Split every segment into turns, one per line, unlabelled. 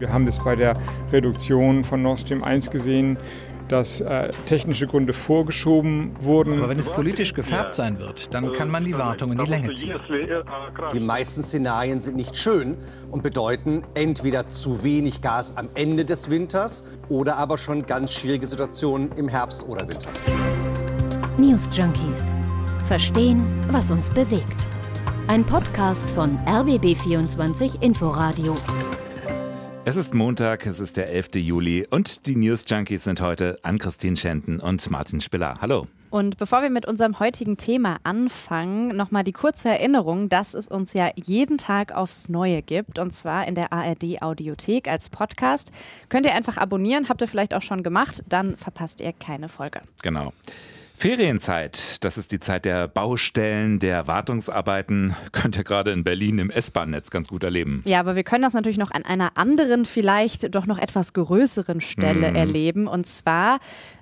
Wir haben das bei der Reduktion von Nord Stream 1 gesehen, dass äh, technische Gründe vorgeschoben wurden.
Aber wenn es politisch gefärbt sein wird, dann kann man die Wartung in die Länge ziehen.
Die meisten Szenarien sind nicht schön und bedeuten entweder zu wenig Gas am Ende des Winters oder aber schon ganz schwierige Situationen im Herbst oder Winter.
News Junkies. Verstehen, was uns bewegt. Ein Podcast von RBB24 Inforadio.
Es ist Montag, es ist der 11. Juli und die News Junkies sind heute an Christine Schenten und Martin Spiller. Hallo.
Und bevor wir mit unserem heutigen Thema anfangen, nochmal die kurze Erinnerung, dass es uns ja jeden Tag aufs Neue gibt und zwar in der ARD Audiothek als Podcast. Könnt ihr einfach abonnieren, habt ihr vielleicht auch schon gemacht, dann verpasst ihr keine Folge.
Genau. Ferienzeit, das ist die Zeit der Baustellen, der Wartungsarbeiten. Könnt ihr gerade in Berlin im S-Bahn-Netz ganz gut erleben.
Ja, aber wir können das natürlich noch an einer anderen, vielleicht doch noch etwas größeren Stelle mm. erleben. Und zwar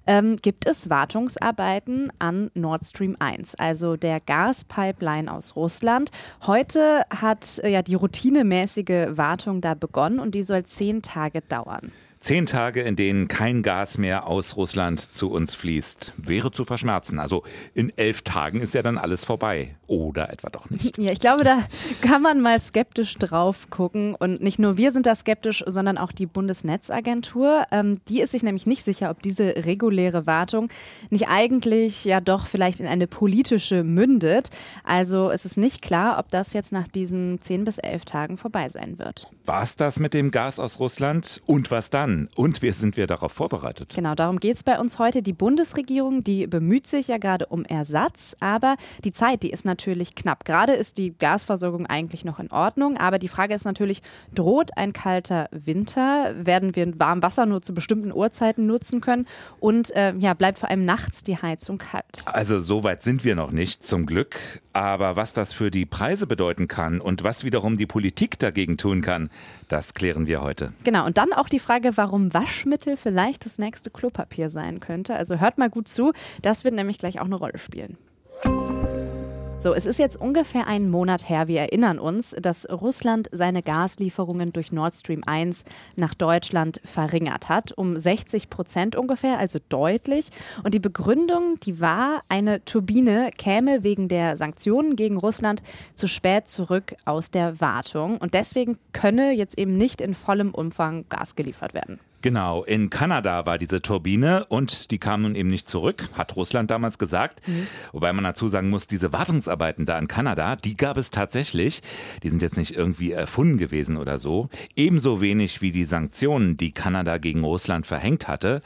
ähm, gibt es Wartungsarbeiten an Nord Stream 1, also der Gaspipeline aus Russland. Heute hat äh, ja die routinemäßige Wartung da begonnen und die soll zehn Tage dauern.
Zehn Tage, in denen kein Gas mehr aus Russland zu uns fließt, wäre zu verschmerzen. Also in elf Tagen ist ja dann alles vorbei. Oder etwa doch nicht.
Ja, ich glaube, da kann man mal skeptisch drauf gucken. Und nicht nur wir sind da skeptisch, sondern auch die Bundesnetzagentur. Ähm, die ist sich nämlich nicht sicher, ob diese reguläre Wartung nicht eigentlich ja doch vielleicht in eine politische mündet. Also es ist nicht klar, ob das jetzt nach diesen zehn bis elf Tagen vorbei sein wird.
War es das mit dem Gas aus Russland? Und was dann? Kann. Und wie sind wir darauf vorbereitet?
Genau, darum geht es bei uns heute. Die Bundesregierung, die bemüht sich ja gerade um Ersatz, aber die Zeit, die ist natürlich knapp. Gerade ist die Gasversorgung eigentlich noch in Ordnung, aber die Frage ist natürlich, droht ein kalter Winter? Werden wir warm Wasser nur zu bestimmten Uhrzeiten nutzen können? Und äh, ja, bleibt vor allem nachts die Heizung kalt?
Also so weit sind wir noch nicht, zum Glück. Aber was das für die Preise bedeuten kann und was wiederum die Politik dagegen tun kann, das klären wir heute.
Genau, und dann auch die Frage, warum Waschmittel vielleicht das nächste Klopapier sein könnte. Also hört mal gut zu, das wird nämlich gleich auch eine Rolle spielen. So, es ist jetzt ungefähr einen Monat her, wir erinnern uns, dass Russland seine Gaslieferungen durch Nord Stream 1 nach Deutschland verringert hat, um 60 Prozent ungefähr, also deutlich. Und die Begründung, die war, eine Turbine käme wegen der Sanktionen gegen Russland zu spät zurück aus der Wartung. Und deswegen könne jetzt eben nicht in vollem Umfang Gas geliefert werden.
Genau, in Kanada war diese Turbine und die kam nun eben nicht zurück, hat Russland damals gesagt. Mhm. Wobei man dazu sagen muss, diese Wartungsarbeiten da in Kanada, die gab es tatsächlich. Die sind jetzt nicht irgendwie erfunden gewesen oder so. Ebenso wenig wie die Sanktionen, die Kanada gegen Russland verhängt hatte.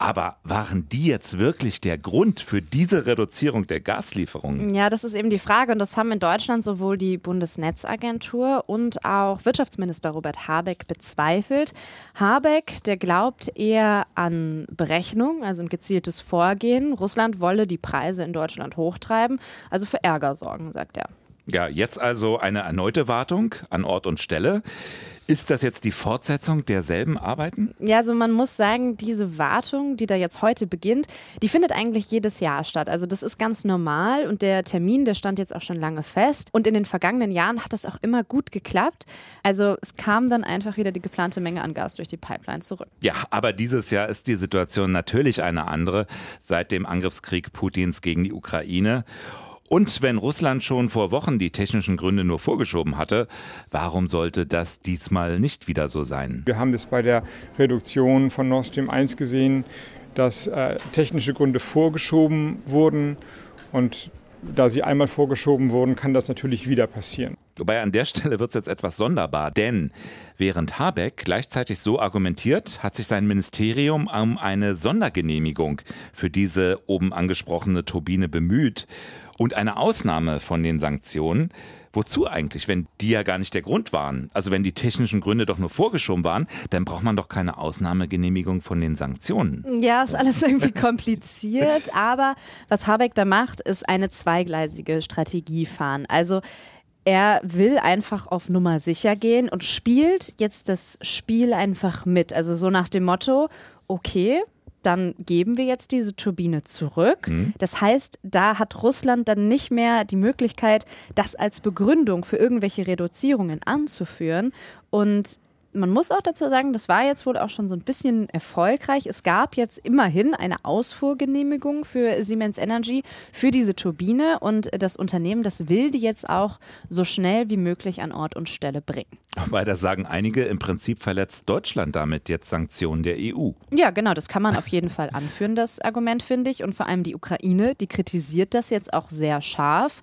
Aber waren die jetzt wirklich der Grund für diese Reduzierung der Gaslieferungen?
Ja, das ist eben die Frage. Und das haben in Deutschland sowohl die Bundesnetzagentur und auch Wirtschaftsminister Robert Habeck bezweifelt. Habeck, der glaubt eher an Berechnung, also ein gezieltes Vorgehen. Russland wolle die Preise in Deutschland hochtreiben, also für Ärger sorgen, sagt er.
Ja, jetzt also eine erneute Wartung an Ort und Stelle. Ist das jetzt die Fortsetzung derselben Arbeiten?
Ja, also man muss sagen, diese Wartung, die da jetzt heute beginnt, die findet eigentlich jedes Jahr statt. Also das ist ganz normal und der Termin, der stand jetzt auch schon lange fest. Und in den vergangenen Jahren hat das auch immer gut geklappt. Also es kam dann einfach wieder die geplante Menge an Gas durch die Pipeline zurück.
Ja, aber dieses Jahr ist die Situation natürlich eine andere seit dem Angriffskrieg Putins gegen die Ukraine. Und wenn Russland schon vor Wochen die technischen Gründe nur vorgeschoben hatte, warum sollte das diesmal nicht wieder so sein?
Wir haben das bei der Reduktion von Nord Stream 1 gesehen, dass äh, technische Gründe vorgeschoben wurden und da sie einmal vorgeschoben wurden, kann das natürlich wieder passieren.
Wobei an der Stelle wird es jetzt etwas sonderbar, denn während Habeck gleichzeitig so argumentiert, hat sich sein Ministerium um eine Sondergenehmigung für diese oben angesprochene Turbine bemüht. Und eine Ausnahme von den Sanktionen, wozu eigentlich, wenn die ja gar nicht der Grund waren? Also wenn die technischen Gründe doch nur vorgeschoben waren, dann braucht man doch keine Ausnahmegenehmigung von den Sanktionen.
Ja, ist alles irgendwie kompliziert, aber was Habeck da macht, ist eine zweigleisige Strategie fahren. Also er will einfach auf Nummer sicher gehen und spielt jetzt das Spiel einfach mit. Also so nach dem Motto, okay, dann geben wir jetzt diese Turbine zurück. Mhm. Das heißt, da hat Russland dann nicht mehr die Möglichkeit, das als Begründung für irgendwelche Reduzierungen anzuführen. Und man muss auch dazu sagen, das war jetzt wohl auch schon so ein bisschen erfolgreich. Es gab jetzt immerhin eine Ausfuhrgenehmigung für Siemens Energy für diese Turbine und das Unternehmen, das will die jetzt auch so schnell wie möglich an Ort und Stelle bringen.
Weil da sagen einige, im Prinzip verletzt Deutschland damit jetzt Sanktionen der EU.
Ja, genau, das kann man auf jeden Fall anführen, das Argument, finde ich. Und vor allem die Ukraine, die kritisiert das jetzt auch sehr scharf.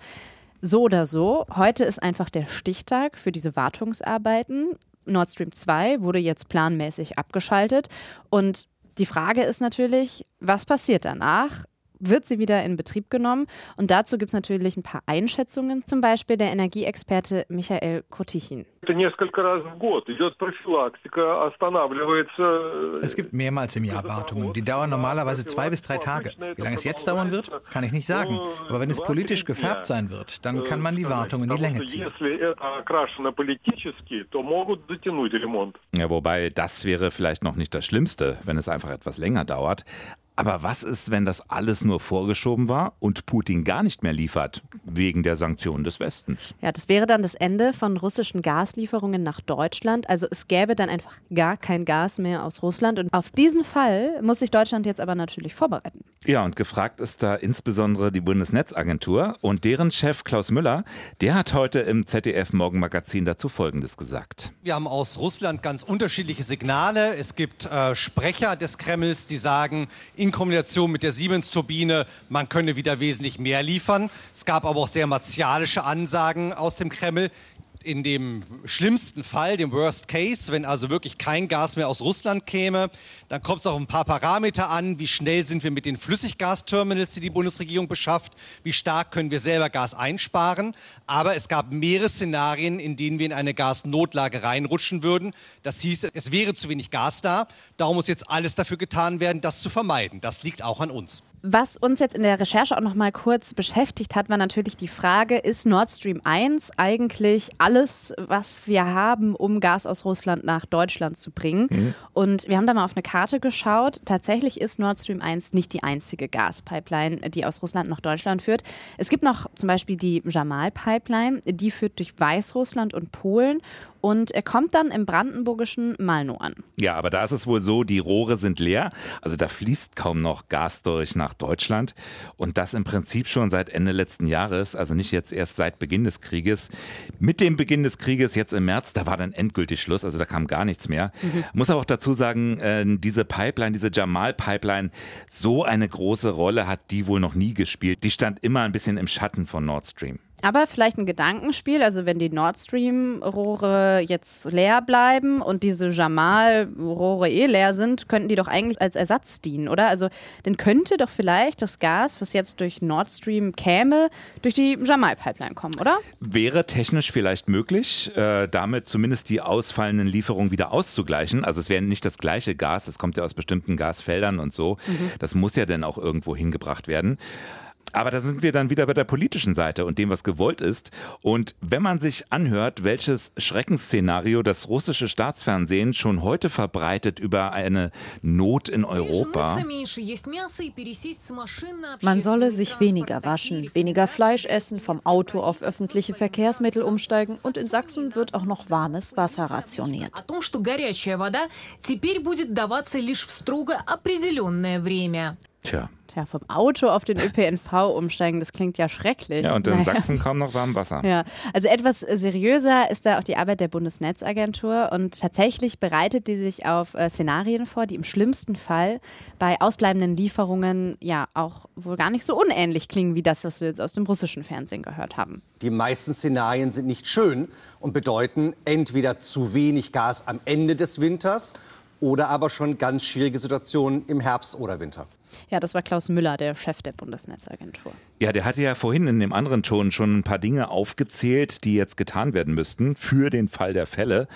So oder so, heute ist einfach der Stichtag für diese Wartungsarbeiten. Nord Stream 2 wurde jetzt planmäßig abgeschaltet. Und die Frage ist natürlich, was passiert danach? Wird sie wieder in Betrieb genommen. Und dazu gibt es natürlich ein paar Einschätzungen, zum Beispiel der Energieexperte Michael Kotichin.
Es gibt mehrmals im Jahr Wartungen. Die dauern normalerweise zwei bis drei Tage. Wie lange es jetzt dauern wird, kann ich nicht sagen. Aber wenn es politisch gefärbt sein wird, dann kann man die Wartung in die Länge ziehen.
Ja, wobei das wäre vielleicht noch nicht das Schlimmste, wenn es einfach etwas länger dauert. Aber was ist, wenn das alles nur vorgeschoben war und Putin gar nicht mehr liefert, wegen der Sanktionen des Westens?
Ja, das wäre dann das Ende von russischen Gaslieferungen nach Deutschland. Also es gäbe dann einfach gar kein Gas mehr aus Russland. Und auf diesen Fall muss sich Deutschland jetzt aber natürlich vorbereiten.
Ja, und gefragt ist da insbesondere die Bundesnetzagentur. Und deren Chef Klaus Müller, der hat heute im ZDF Morgenmagazin dazu Folgendes gesagt.
Wir haben aus Russland ganz unterschiedliche Signale. Es gibt äh, Sprecher des Kremls, die sagen, in Kombination mit der Siemens-Turbine, man könne wieder wesentlich mehr liefern. Es gab aber auch sehr martialische Ansagen aus dem Kreml in dem schlimmsten Fall, dem Worst Case, wenn also wirklich kein Gas mehr aus Russland käme, dann kommt es auf ein paar Parameter an. Wie schnell sind wir mit den Flüssiggasterminals, die die Bundesregierung beschafft? Wie stark können wir selber Gas einsparen? Aber es gab mehrere Szenarien, in denen wir in eine Gasnotlage reinrutschen würden. Das hieß, es wäre zu wenig Gas da. Darum muss jetzt alles dafür getan werden, das zu vermeiden. Das liegt auch an uns.
Was uns jetzt in der Recherche auch noch mal kurz beschäftigt hat, war natürlich die Frage, ist Nord Stream 1 eigentlich alles, was wir haben, um Gas aus Russland nach Deutschland zu bringen? Mhm. Und wir haben da mal auf eine Karte geschaut. Tatsächlich ist Nord Stream 1 nicht die einzige Gaspipeline, die aus Russland nach Deutschland führt. Es gibt noch zum Beispiel die Jamal-Pipeline, die führt durch Weißrussland und Polen und er kommt dann im brandenburgischen Malnow an.
Ja, aber da ist es wohl so, die Rohre sind leer, also da fließt kaum noch Gas durch nach Deutschland und das im Prinzip schon seit Ende letzten Jahres, also nicht jetzt erst seit Beginn des Krieges. Mit dem Beginn des Krieges jetzt im März, da war dann endgültig Schluss, also da kam gar nichts mehr. Mhm. Muss aber auch dazu sagen, äh, diese Pipeline, diese Jamal-Pipeline, so eine große Rolle hat die wohl noch nie gespielt. Die stand immer ein bisschen im Schatten von Nord Stream.
Aber vielleicht ein Gedankenspiel, also wenn die Nord Stream-Rohre jetzt leer bleiben und diese Jamal-Rohre eh leer sind, könnten die doch eigentlich als Ersatz dienen, oder? Also dann könnte doch vielleicht das Gas, was jetzt durch Nord Stream käme, durch die Jamal-Pipeline kommen, oder?
Wäre technisch vielleicht möglich, äh, damit zumindest die ausfallenden Lieferungen wieder auszugleichen. Also es wäre nicht das gleiche Gas, das kommt ja aus bestimmten Gasfeldern und so. Mhm. Das muss ja dann auch irgendwo hingebracht werden. Aber da sind wir dann wieder bei der politischen Seite und dem, was gewollt ist. Und wenn man sich anhört, welches Schreckensszenario das russische Staatsfernsehen schon heute verbreitet über eine Not in Europa.
Man solle sich weniger waschen, weniger Fleisch essen, vom Auto auf öffentliche Verkehrsmittel umsteigen und in Sachsen wird auch noch warmes Wasser rationiert.
Tja,
ja, vom Auto auf den ÖPNV umsteigen, das klingt ja schrecklich.
Ja, und in naja. Sachsen kaum noch warm Wasser.
Ja, also etwas seriöser ist da auch die Arbeit der Bundesnetzagentur und tatsächlich bereitet die sich auf äh, Szenarien vor, die im schlimmsten Fall bei ausbleibenden Lieferungen ja auch wohl gar nicht so unähnlich klingen wie das, was wir jetzt aus dem russischen Fernsehen gehört haben.
Die meisten Szenarien sind nicht schön und bedeuten entweder zu wenig Gas am Ende des Winters oder aber schon ganz schwierige Situationen im Herbst oder Winter.
Ja, das war Klaus Müller, der Chef der Bundesnetzagentur.
Ja, der hatte ja vorhin in dem anderen Ton schon ein paar Dinge aufgezählt, die jetzt getan werden müssten für den Fall der Fälle.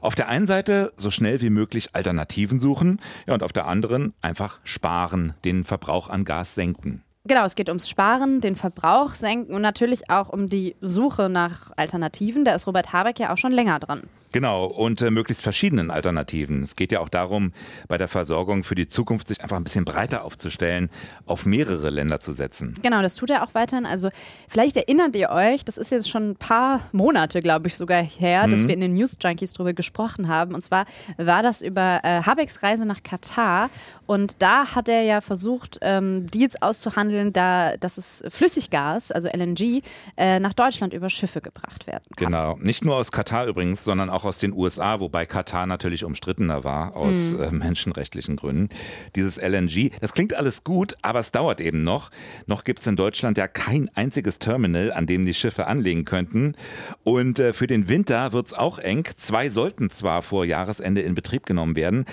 Auf der einen Seite so schnell wie möglich Alternativen suchen, ja, und auf der anderen einfach sparen, den Verbrauch an Gas senken.
Genau, es geht ums Sparen, den Verbrauch senken und natürlich auch um die Suche nach Alternativen. Da ist Robert Habeck ja auch schon länger dran.
Genau, und äh, möglichst verschiedenen Alternativen. Es geht ja auch darum, bei der Versorgung für die Zukunft sich einfach ein bisschen breiter aufzustellen, auf mehrere Länder zu setzen.
Genau, das tut er auch weiterhin. Also vielleicht erinnert ihr euch, das ist jetzt schon ein paar Monate, glaube ich, sogar her, mhm. dass wir in den News Junkies darüber gesprochen haben. Und zwar war das über äh, Habecks Reise nach Katar. Und da hat er ja versucht, ähm, Deals auszuhandeln, da, dass es Flüssiggas, also LNG, äh, nach Deutschland über Schiffe gebracht werden
kann. Genau, nicht nur aus Katar übrigens, sondern auch aus den USA, wobei Katar natürlich umstrittener war aus mhm. äh, menschenrechtlichen Gründen. Dieses LNG, das klingt alles gut, aber es dauert eben noch. Noch gibt es in Deutschland ja kein einziges Terminal, an dem die Schiffe anlegen könnten. Und äh, für den Winter wird es auch eng. Zwei sollten zwar vor Jahresende in Betrieb genommen werden.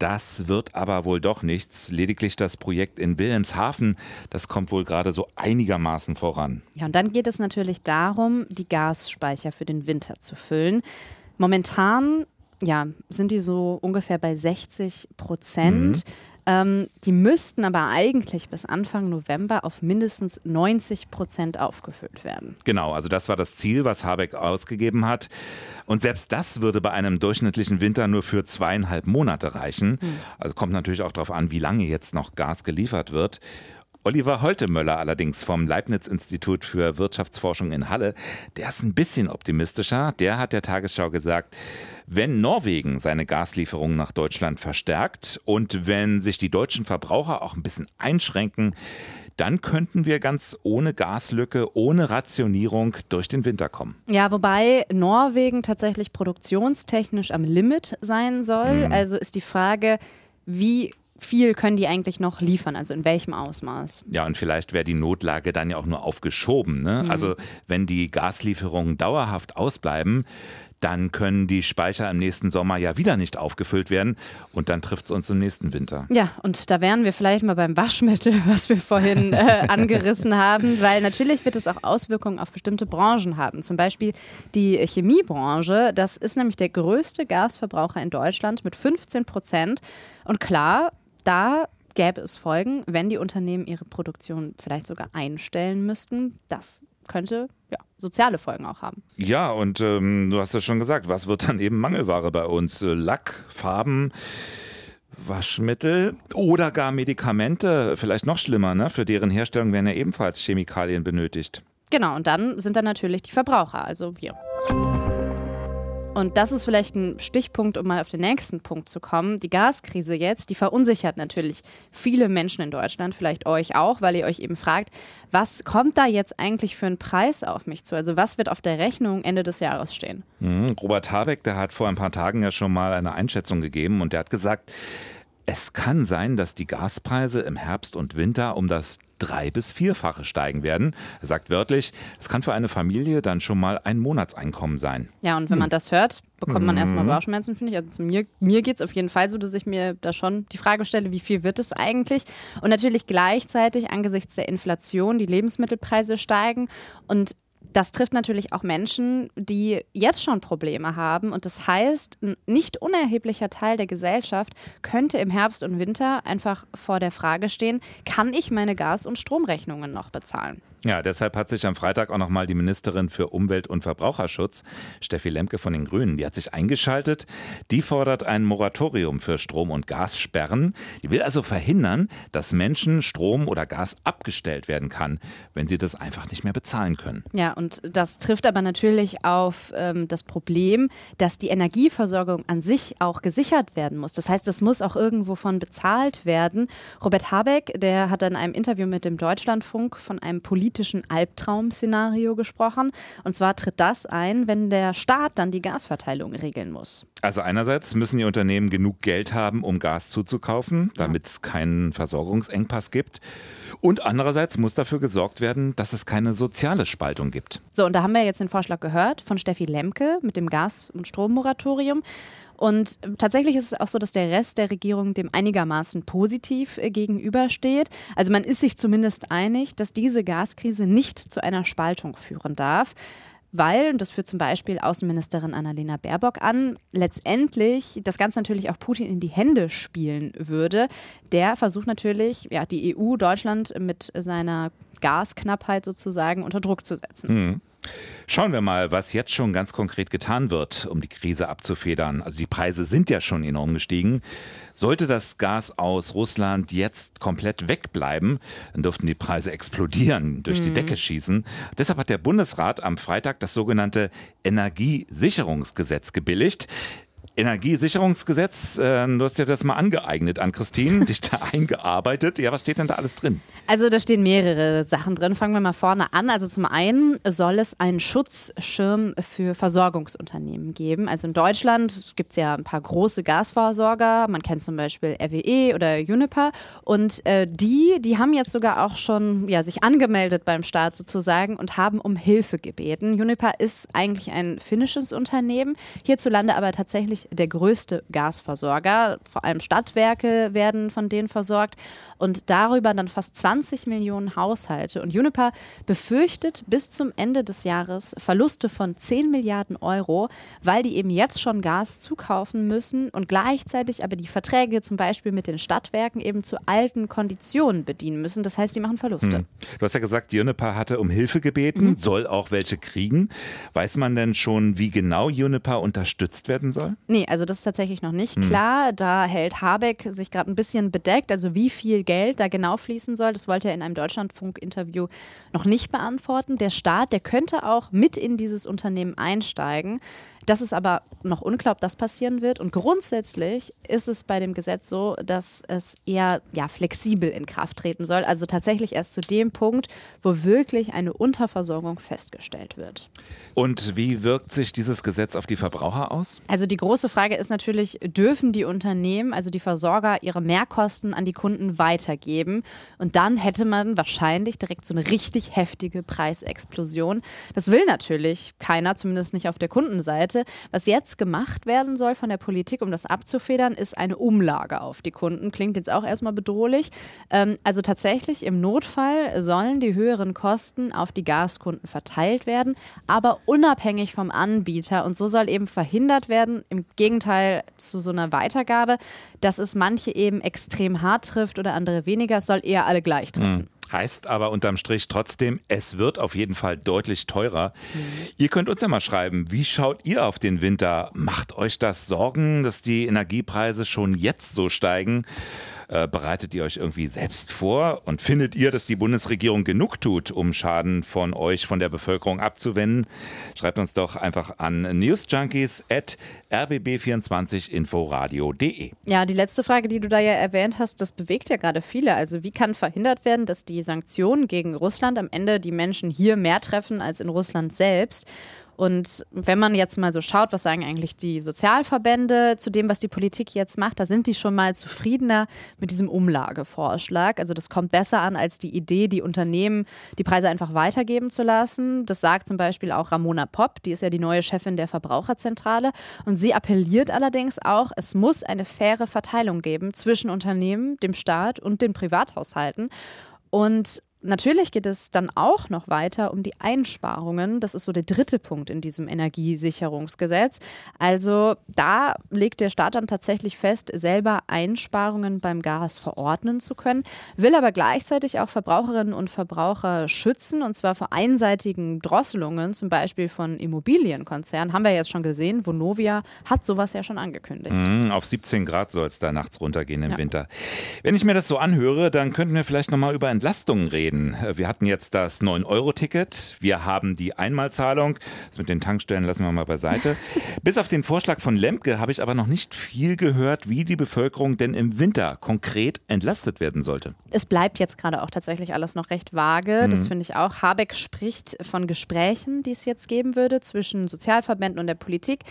Das wird aber wohl doch nichts. Lediglich das Projekt in Wilhelmshaven, das kommt wohl gerade so einigermaßen voran.
Ja, und dann geht es natürlich darum, die Gasspeicher für den Winter zu füllen. Momentan ja, sind die so ungefähr bei 60 Prozent. Mhm. Ähm, die müssten aber eigentlich bis Anfang November auf mindestens 90 Prozent aufgefüllt werden.
Genau, also das war das Ziel, was Habeck ausgegeben hat. Und selbst das würde bei einem durchschnittlichen Winter nur für zweieinhalb Monate reichen. Hm. Also kommt natürlich auch darauf an, wie lange jetzt noch Gas geliefert wird. Oliver Holtemöller allerdings vom Leibniz-Institut für Wirtschaftsforschung in Halle, der ist ein bisschen optimistischer. Der hat der Tagesschau gesagt, wenn Norwegen seine Gaslieferungen nach Deutschland verstärkt und wenn sich die deutschen Verbraucher auch ein bisschen einschränken, dann könnten wir ganz ohne Gaslücke, ohne Rationierung durch den Winter kommen.
Ja, wobei Norwegen tatsächlich produktionstechnisch am Limit sein soll. Mhm. Also ist die Frage, wie viel können die eigentlich noch liefern? Also in welchem Ausmaß?
Ja, und vielleicht wäre die Notlage dann ja auch nur aufgeschoben. Ne? Mhm. Also wenn die Gaslieferungen dauerhaft ausbleiben, dann können die Speicher im nächsten Sommer ja wieder nicht aufgefüllt werden und dann trifft es uns im nächsten Winter.
Ja, und da wären wir vielleicht mal beim Waschmittel, was wir vorhin äh, angerissen haben, weil natürlich wird es auch Auswirkungen auf bestimmte Branchen haben. Zum Beispiel die Chemiebranche, das ist nämlich der größte Gasverbraucher in Deutschland mit 15 Prozent. Und klar, da gäbe es Folgen, wenn die Unternehmen ihre Produktion vielleicht sogar einstellen müssten. Das könnte ja, soziale Folgen auch haben.
Ja, und ähm, du hast es schon gesagt, was wird dann eben Mangelware bei uns? Äh, Lack, Farben. Waschmittel oder gar Medikamente, vielleicht noch schlimmer, ne? Für deren Herstellung werden ja ebenfalls Chemikalien benötigt.
Genau, und dann sind da natürlich die Verbraucher, also wir. Und das ist vielleicht ein Stichpunkt, um mal auf den nächsten Punkt zu kommen. Die Gaskrise jetzt, die verunsichert natürlich viele Menschen in Deutschland, vielleicht euch auch, weil ihr euch eben fragt, was kommt da jetzt eigentlich für einen Preis auf mich zu? Also was wird auf der Rechnung Ende des Jahres stehen?
Mhm. Robert Habeck, der hat vor ein paar Tagen ja schon mal eine Einschätzung gegeben und der hat gesagt, es kann sein, dass die Gaspreise im Herbst und Winter um das drei- bis vierfache steigen werden. Er sagt wörtlich, es kann für eine Familie dann schon mal ein Monatseinkommen sein.
Ja, und wenn man hm. das hört, bekommt man erstmal mhm. Bauchschmerzen, finde ich. Also zu mir, mir geht es auf jeden Fall so, dass ich mir da schon die Frage stelle, wie viel wird es eigentlich? Und natürlich gleichzeitig angesichts der Inflation die Lebensmittelpreise steigen und das trifft natürlich auch Menschen, die jetzt schon Probleme haben. Und das heißt, ein nicht unerheblicher Teil der Gesellschaft könnte im Herbst und Winter einfach vor der Frage stehen, kann ich meine Gas- und Stromrechnungen noch bezahlen?
Ja, deshalb hat sich am Freitag auch nochmal die Ministerin für Umwelt und Verbraucherschutz, Steffi Lemke von den Grünen, die hat sich eingeschaltet. Die fordert ein Moratorium für Strom- und Gassperren. Die will also verhindern, dass Menschen Strom oder Gas abgestellt werden kann, wenn sie das einfach nicht mehr bezahlen können.
Ja, und das trifft aber natürlich auf ähm, das Problem, dass die Energieversorgung an sich auch gesichert werden muss. Das heißt, das muss auch irgendwo von bezahlt werden. Robert Habeck, der hat in einem Interview mit dem Deutschlandfunk von einem politischen politischen Albtraum-Szenario gesprochen. Und zwar tritt das ein, wenn der Staat dann die Gasverteilung regeln muss.
Also einerseits müssen die Unternehmen genug Geld haben, um Gas zuzukaufen, damit es keinen Versorgungsengpass gibt. Und andererseits muss dafür gesorgt werden, dass es keine soziale Spaltung gibt.
So, und da haben wir jetzt den Vorschlag gehört von Steffi Lemke mit dem Gas- und Strommoratorium. Und tatsächlich ist es auch so, dass der Rest der Regierung dem einigermaßen positiv äh, gegenübersteht. Also man ist sich zumindest einig, dass diese Gaskrise nicht zu einer Spaltung führen darf weil, und das führt zum Beispiel Außenministerin Annalena Baerbock an, letztendlich das Ganze natürlich auch Putin in die Hände spielen würde. Der versucht natürlich, ja, die EU, Deutschland mit seiner Gasknappheit sozusagen unter Druck zu setzen.
Hm. Schauen wir mal, was jetzt schon ganz konkret getan wird, um die Krise abzufedern. Also die Preise sind ja schon enorm gestiegen. Sollte das Gas aus Russland jetzt komplett wegbleiben, dann dürften die Preise explodieren, durch die mhm. Decke schießen. Deshalb hat der Bundesrat am Freitag das sogenannte Energiesicherungsgesetz gebilligt. Energiesicherungsgesetz, äh, du hast ja das mal angeeignet an Christine, dich da eingearbeitet. Ja, was steht denn da alles drin?
Also da stehen mehrere Sachen drin. Fangen wir mal vorne an. Also zum einen soll es einen Schutzschirm für Versorgungsunternehmen geben. Also in Deutschland gibt es ja ein paar große Gasversorger. Man kennt zum Beispiel RWE oder Juniper. Und äh, die, die haben jetzt sogar auch schon ja, sich angemeldet beim Staat sozusagen und haben um Hilfe gebeten. Juniper ist eigentlich ein finnisches Unternehmen, hierzulande aber tatsächlich der größte Gasversorger. Vor allem Stadtwerke werden von denen versorgt und darüber dann fast 20 Millionen Haushalte. Und Juniper befürchtet bis zum Ende des Jahres Verluste von 10 Milliarden Euro, weil die eben jetzt schon Gas zukaufen müssen und gleichzeitig aber die Verträge zum Beispiel mit den Stadtwerken eben zu alten Konditionen bedienen müssen. Das heißt, sie machen Verluste. Hm.
Du hast ja gesagt, Juniper hatte um Hilfe gebeten, mhm. soll auch welche kriegen. Weiß man denn schon, wie genau Juniper unterstützt werden soll?
Nee, also das ist tatsächlich noch nicht hm. klar. Da hält Habeck sich gerade ein bisschen bedeckt. Also wie viel Geld da genau fließen soll, das wollte er in einem Deutschlandfunk-Interview noch nicht beantworten. Der Staat, der könnte auch mit in dieses Unternehmen einsteigen. Das ist aber noch unklar, ob das passieren wird. Und grundsätzlich ist es bei dem Gesetz so, dass es eher ja, flexibel in Kraft treten soll. Also tatsächlich erst zu dem Punkt, wo wirklich eine Unterversorgung festgestellt wird.
Und wie wirkt sich dieses Gesetz auf die Verbraucher aus?
Also die große Frage ist natürlich, dürfen die Unternehmen, also die Versorger, ihre Mehrkosten an die Kunden weitergeben? Und dann hätte man wahrscheinlich direkt so eine richtig heftige Preisexplosion. Das will natürlich keiner, zumindest nicht auf der Kundenseite. Seite. Was jetzt gemacht werden soll von der Politik, um das abzufedern, ist eine Umlage auf die Kunden. Klingt jetzt auch erstmal bedrohlich. Ähm, also tatsächlich im Notfall sollen die höheren Kosten auf die Gaskunden verteilt werden, aber unabhängig vom Anbieter. Und so soll eben verhindert werden, im Gegenteil zu so einer Weitergabe, dass es manche eben extrem hart trifft oder andere weniger. Es soll eher alle gleich treffen. Mhm.
Heißt aber unterm Strich trotzdem, es wird auf jeden Fall deutlich teurer. Mhm. Ihr könnt uns ja mal schreiben, wie schaut ihr auf den Winter? Macht euch das Sorgen, dass die Energiepreise schon jetzt so steigen? Äh, bereitet ihr euch irgendwie selbst vor und findet ihr, dass die Bundesregierung genug tut, um Schaden von euch, von der Bevölkerung abzuwenden? Schreibt uns doch einfach an newsjunkies.rbb24inforadio.de.
Ja, die letzte Frage, die du da ja erwähnt hast, das bewegt ja gerade viele. Also wie kann verhindert werden, dass die Sanktionen gegen Russland am Ende die Menschen hier mehr treffen als in Russland selbst? Und wenn man jetzt mal so schaut, was sagen eigentlich die Sozialverbände zu dem, was die Politik jetzt macht, da sind die schon mal zufriedener mit diesem Umlagevorschlag. Also das kommt besser an als die Idee, die Unternehmen die Preise einfach weitergeben zu lassen. Das sagt zum Beispiel auch Ramona Popp, die ist ja die neue Chefin der Verbraucherzentrale. Und sie appelliert allerdings auch, es muss eine faire Verteilung geben zwischen Unternehmen, dem Staat und den Privathaushalten. Und Natürlich geht es dann auch noch weiter um die Einsparungen. Das ist so der dritte Punkt in diesem Energiesicherungsgesetz. Also da legt der Staat dann tatsächlich fest, selber Einsparungen beim Gas verordnen zu können, will aber gleichzeitig auch Verbraucherinnen und Verbraucher schützen, und zwar vor einseitigen Drosselungen, zum Beispiel von Immobilienkonzernen. Haben wir jetzt schon gesehen, Vonovia hat sowas ja schon angekündigt.
Mhm, auf 17 Grad soll es da nachts runtergehen im ja. Winter. Wenn ich mir das so anhöre, dann könnten wir vielleicht nochmal über Entlastungen reden reden. Wir hatten jetzt das 9-Euro-Ticket, wir haben die Einmalzahlung. Das mit den Tankstellen lassen wir mal beiseite. Bis auf den Vorschlag von Lemke habe ich aber noch nicht viel gehört, wie die Bevölkerung denn im Winter konkret entlastet werden sollte.
Es bleibt jetzt gerade auch tatsächlich alles noch recht vage. Das mhm. finde ich auch. Habeck spricht von Gesprächen, die es jetzt geben würde zwischen Sozialverbänden und der Politik.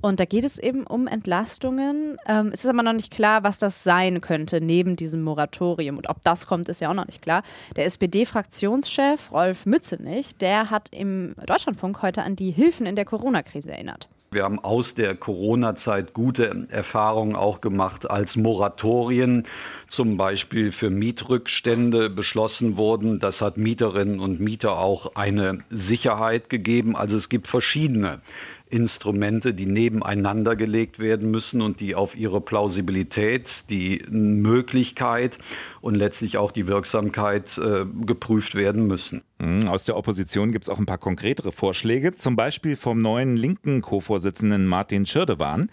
Und da geht es eben um Entlastungen. Ähm, es ist aber noch nicht klar, was das sein könnte neben diesem Moratorium. Und ob das kommt, ist ja auch noch nicht klar. Der SPD-Fraktionschef Rolf Mützenich, der hat im Deutschlandfunk heute an die Hilfen in der Corona-Krise erinnert.
Wir haben aus der Corona-Zeit gute Erfahrungen auch gemacht, als Moratorien zum Beispiel für Mietrückstände beschlossen wurden. Das hat Mieterinnen und Mieter auch eine Sicherheit gegeben. Also es gibt verschiedene Instrumente, die nebeneinander gelegt werden müssen und die auf ihre Plausibilität, die Möglichkeit und letztlich auch die Wirksamkeit äh, geprüft werden müssen.
Mhm, aus der Opposition gibt es auch ein paar konkretere Vorschläge, zum Beispiel vom neuen linken Co-Vorsitzenden Martin Schirdewan.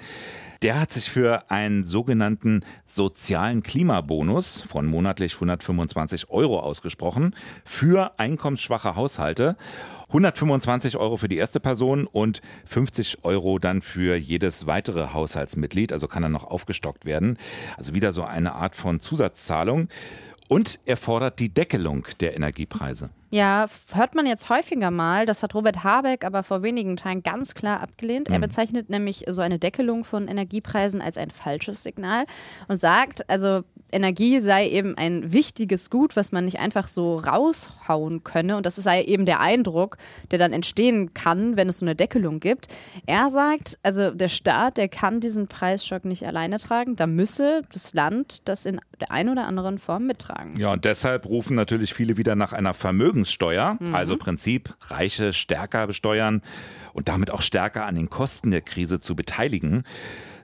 Der hat sich für einen sogenannten sozialen Klimabonus von monatlich 125 Euro ausgesprochen für einkommensschwache Haushalte. 125 Euro für die erste Person und 50 Euro dann für jedes weitere Haushaltsmitglied. Also kann er noch aufgestockt werden. Also wieder so eine Art von Zusatzzahlung. Und er fordert die Deckelung der Energiepreise.
Ja, hört man jetzt häufiger mal. Das hat Robert Habeck aber vor wenigen Tagen ganz klar abgelehnt. Er mhm. bezeichnet nämlich so eine Deckelung von Energiepreisen als ein falsches Signal und sagt, also Energie sei eben ein wichtiges Gut, was man nicht einfach so raushauen könne. Und das sei eben der Eindruck, der dann entstehen kann, wenn es so eine Deckelung gibt. Er sagt, also der Staat, der kann diesen Preisschock nicht alleine tragen. Da müsse das Land das in der einen oder anderen Form mittragen.
Ja, und deshalb rufen natürlich viele wieder nach einer Vermögenssteuer, mhm. also Prinzip Reiche stärker besteuern und damit auch stärker an den Kosten der Krise zu beteiligen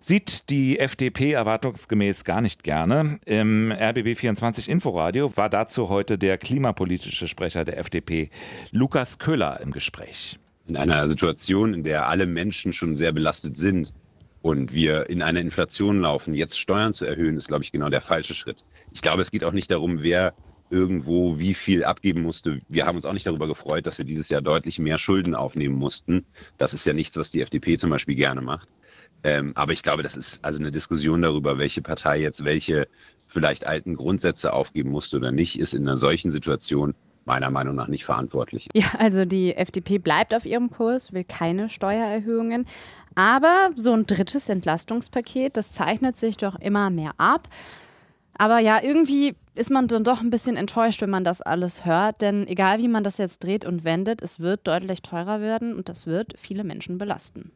sieht die FDP erwartungsgemäß gar nicht gerne. Im RBB24 Inforadio war dazu heute der klimapolitische Sprecher der FDP, Lukas Köhler, im Gespräch.
In einer Situation, in der alle Menschen schon sehr belastet sind und wir in eine Inflation laufen, jetzt Steuern zu erhöhen, ist, glaube ich, genau der falsche Schritt. Ich glaube, es geht auch nicht darum, wer irgendwo wie viel abgeben musste. Wir haben uns auch nicht darüber gefreut, dass wir dieses Jahr deutlich mehr Schulden aufnehmen mussten. Das ist ja nichts, was die FDP zum Beispiel gerne macht. Ähm, aber ich glaube, das ist also eine Diskussion darüber, welche Partei jetzt welche vielleicht alten Grundsätze aufgeben musste oder nicht, ist in einer solchen Situation meiner Meinung nach nicht verantwortlich.
Ja, also die FDP bleibt auf ihrem Kurs, will keine Steuererhöhungen. Aber so ein drittes Entlastungspaket, das zeichnet sich doch immer mehr ab. Aber ja, irgendwie ist man dann doch ein bisschen enttäuscht, wenn man das alles hört. Denn egal wie man das jetzt dreht und wendet, es wird deutlich teurer werden und das wird viele Menschen belasten.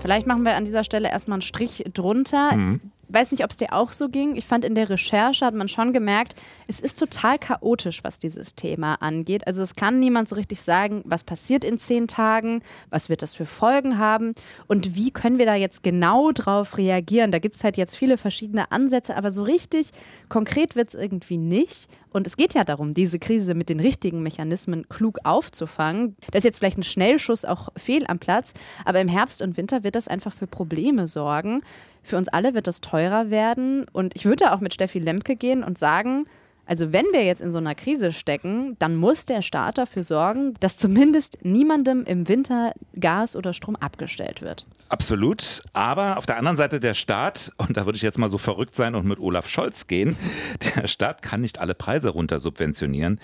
Vielleicht machen wir an dieser Stelle erstmal einen Strich drunter. Mhm weiß nicht, ob es dir auch so ging. Ich fand in der Recherche hat man schon gemerkt, es ist total chaotisch, was dieses Thema angeht. Also es kann niemand so richtig sagen, was passiert in zehn Tagen, was wird das für Folgen haben und wie können wir da jetzt genau drauf reagieren. Da gibt es halt jetzt viele verschiedene Ansätze, aber so richtig konkret wird es irgendwie nicht. Und es geht ja darum, diese Krise mit den richtigen Mechanismen klug aufzufangen. Da ist jetzt vielleicht ein Schnellschuss auch fehl am Platz, aber im Herbst und Winter wird das einfach für Probleme sorgen. Für uns alle wird das teurer werden. Und ich würde auch mit Steffi Lemke gehen und sagen, also wenn wir jetzt in so einer Krise stecken, dann muss der Staat dafür sorgen, dass zumindest niemandem im Winter Gas oder Strom abgestellt wird.
Absolut. Aber auf der anderen Seite der Staat, und da würde ich jetzt mal so verrückt sein und mit Olaf Scholz gehen, der Staat kann nicht alle Preise runter subventionieren.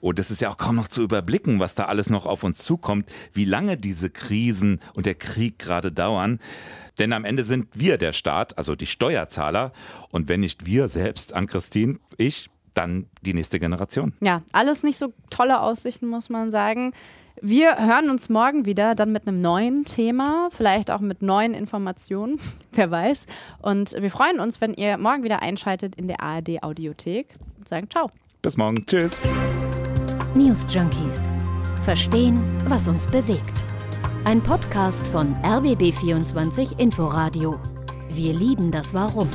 Und es ist ja auch kaum noch zu überblicken, was da alles noch auf uns zukommt, wie lange diese Krisen und der Krieg gerade dauern. Denn am Ende sind wir der Staat, also die Steuerzahler. Und wenn nicht wir selbst, an Christine, ich, dann die nächste Generation.
Ja, alles nicht so tolle Aussichten, muss man sagen. Wir hören uns morgen wieder, dann mit einem neuen Thema, vielleicht auch mit neuen Informationen, wer weiß. Und wir freuen uns, wenn ihr morgen wieder einschaltet in der ARD Audiothek und sagen Ciao.
Bis morgen. Tschüss.
News Junkies. Verstehen, was uns bewegt. Ein Podcast von RBB24 Inforadio. Wir lieben das Warum.